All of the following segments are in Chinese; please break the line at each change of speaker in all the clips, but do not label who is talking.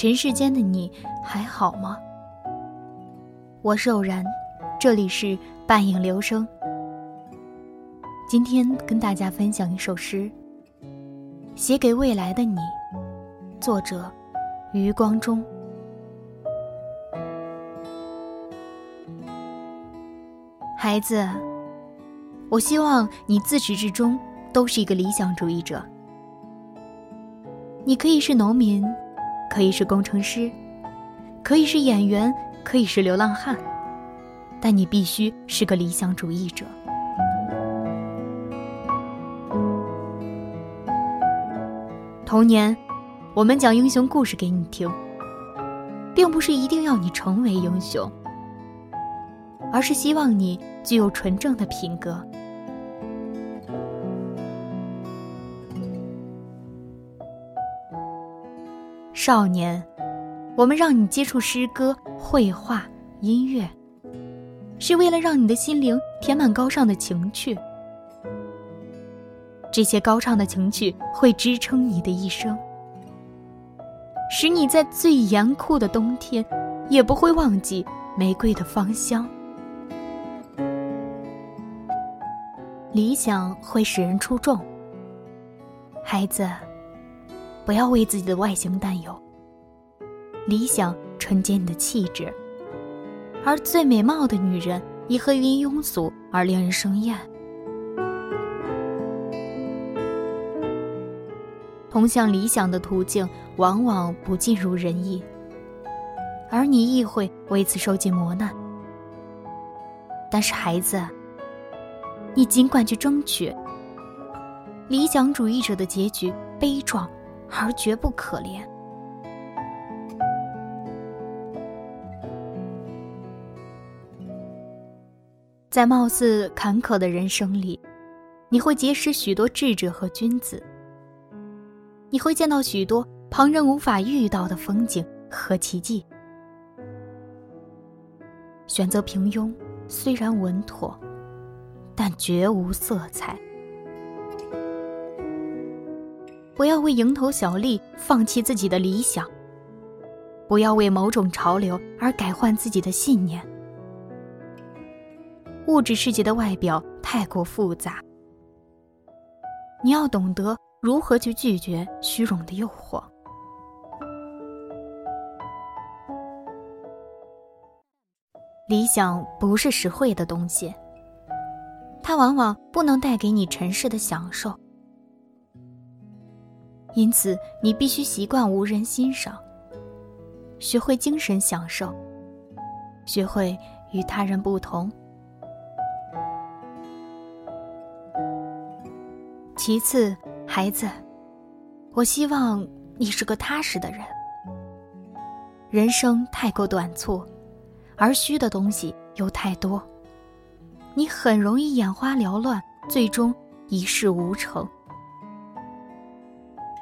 尘世间的你还好吗？我是偶然，这里是半影流声。今天跟大家分享一首诗，写给未来的你，作者余光中。孩子，我希望你自始至终都是一个理想主义者。你可以是农民。可以是工程师，可以是演员，可以是流浪汉，但你必须是个理想主义者。童年，我们讲英雄故事给你听，并不是一定要你成为英雄，而是希望你具有纯正的品格。少年，我们让你接触诗歌、绘画、音乐，是为了让你的心灵填满高尚的情趣。这些高尚的情趣会支撑你的一生，使你在最严酷的冬天，也不会忘记玫瑰的芳香。理想会使人出众，孩子。不要为自己的外形担忧。理想纯洁你的气质，而最美貌的女人也会因庸俗而令人生厌。通向理想的途径往往不尽如人意，而你亦会为此受尽磨难。但是孩子，你尽管去争取。理想主义者的结局悲壮。而绝不可怜。在貌似坎坷的人生里，你会结识许多智者和君子。你会见到许多旁人无法遇到的风景和奇迹。选择平庸虽然稳妥，但绝无色彩。不要为蝇头小利放弃自己的理想，不要为某种潮流而改换自己的信念。物质世界的外表太过复杂，你要懂得如何去拒绝虚荣的诱惑。理想不是实惠的东西，它往往不能带给你尘世的享受。因此，你必须习惯无人欣赏，学会精神享受，学会与他人不同。其次，孩子，我希望你是个踏实的人。人生太过短促，而虚的东西又太多，你很容易眼花缭乱，最终一事无成。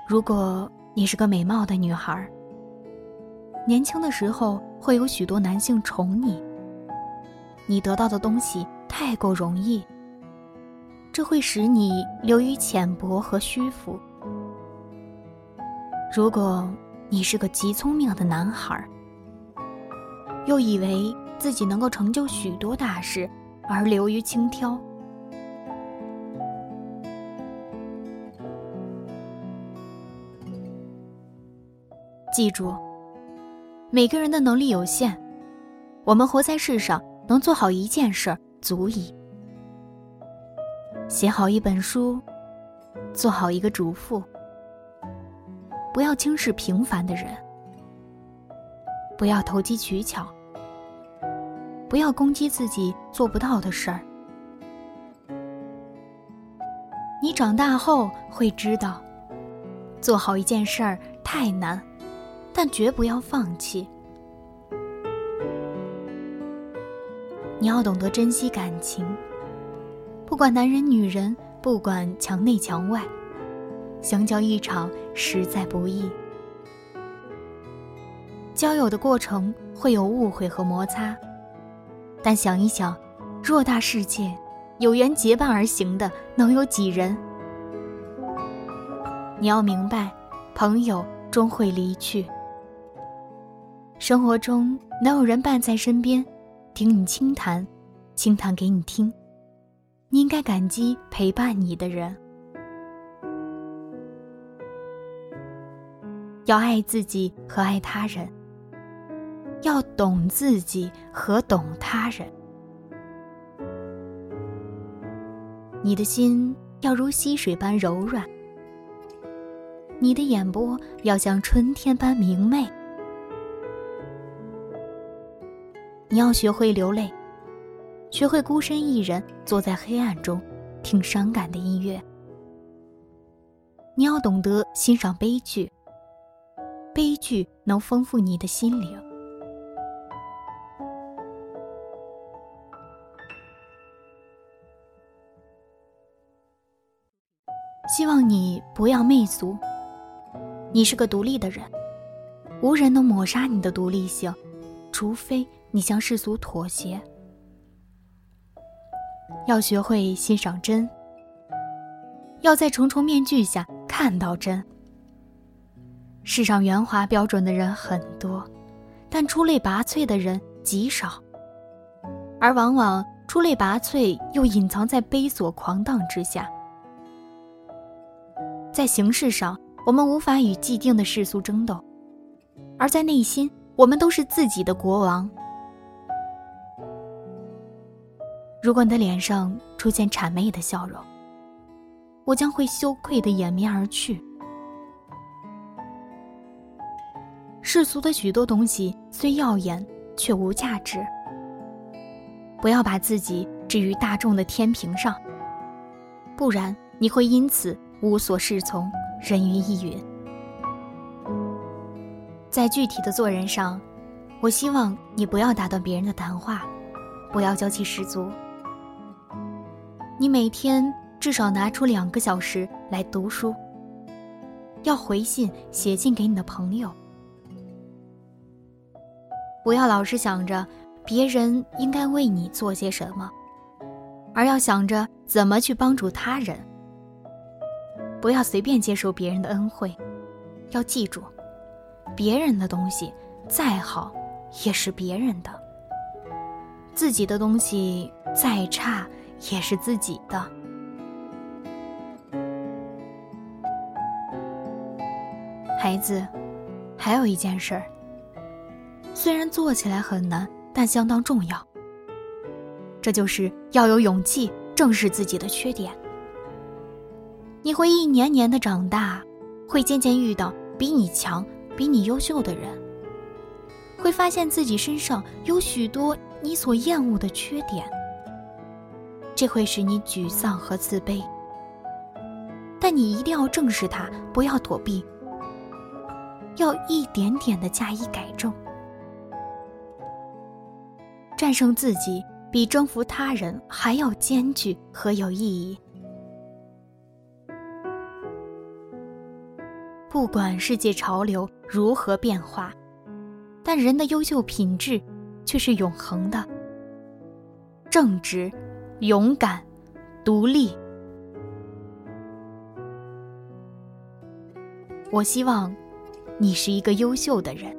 如果你是个美貌的女孩，年轻的时候会有许多男性宠你，你得到的东西太过容易，这会使你流于浅薄和虚浮。如果你是个极聪明的男孩，又以为自己能够成就许多大事，而流于轻佻。记住，每个人的能力有限，我们活在世上，能做好一件事儿足矣。写好一本书，做好一个主妇，不要轻视平凡的人，不要投机取巧，不要攻击自己做不到的事儿。你长大后会知道，做好一件事儿太难。但绝不要放弃。你要懂得珍惜感情，不管男人女人，不管墙内墙外，相交一场实在不易。交友的过程会有误会和摩擦，但想一想，偌大世界，有缘结伴而行的能有几人？你要明白，朋友终会离去。生活中能有人伴在身边，听你轻谈，轻谈给你听，你应该感激陪伴你的人。要爱自己和爱他人，要懂自己和懂他人。你的心要如溪水般柔软，你的眼波要像春天般明媚。你要学会流泪，学会孤身一人坐在黑暗中听伤感的音乐。你要懂得欣赏悲剧。悲剧能丰富你的心灵。希望你不要媚俗。你是个独立的人，无人能抹杀你的独立性，除非你向世俗妥协。要学会欣赏真，要在重重面具下看到真。世上圆滑标准的人很多，但出类拔萃的人极少。而往往出类拔萃又隐藏在悲琐狂荡之下。在形式上，我们无法与既定的世俗争斗；而在内心，我们都是自己的国王。如果你的脸上出现谄媚的笑容，我将会羞愧的掩面而去。世俗的许多东西虽耀眼，却无价值。不要把自己置于大众的天平上，不然你会因此无所适从，人云亦云。在具体的做人上，我希望你不要打断别人的谈话，不要娇气十足。你每天至少拿出两个小时来读书，要回信写信给你的朋友。不要老是想着别人应该为你做些什么，而要想着怎么去帮助他人。不要随便接受别人的恩惠，要记住，别人的东西再好也是别人的，自己的东西再差也是自己的。孩子，还有一件事儿。虽然做起来很难，但相当重要。这就是要有勇气正视自己的缺点。你会一年年的长大，会渐渐遇到比你强、比你优秀的人，会发现自己身上有许多你所厌恶的缺点。这会使你沮丧和自卑，但你一定要正视它，不要躲避，要一点点的加以改正。战胜自己比征服他人还要艰巨和有意义。不管世界潮流如何变化，但人的优秀品质却是永恒的：正直、勇敢、独立。我希望你是一个优秀的人。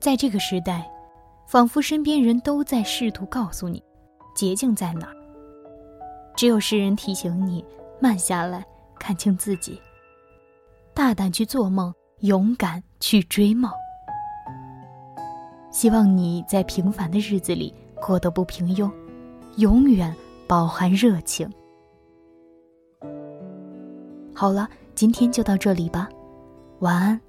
在这个时代，仿佛身边人都在试图告诉你，捷径在哪儿。只有诗人提醒你，慢下来，看清自己，大胆去做梦，勇敢去追梦。希望你在平凡的日子里过得不平庸，永远饱含热情。好了，今天就到这里吧，晚安。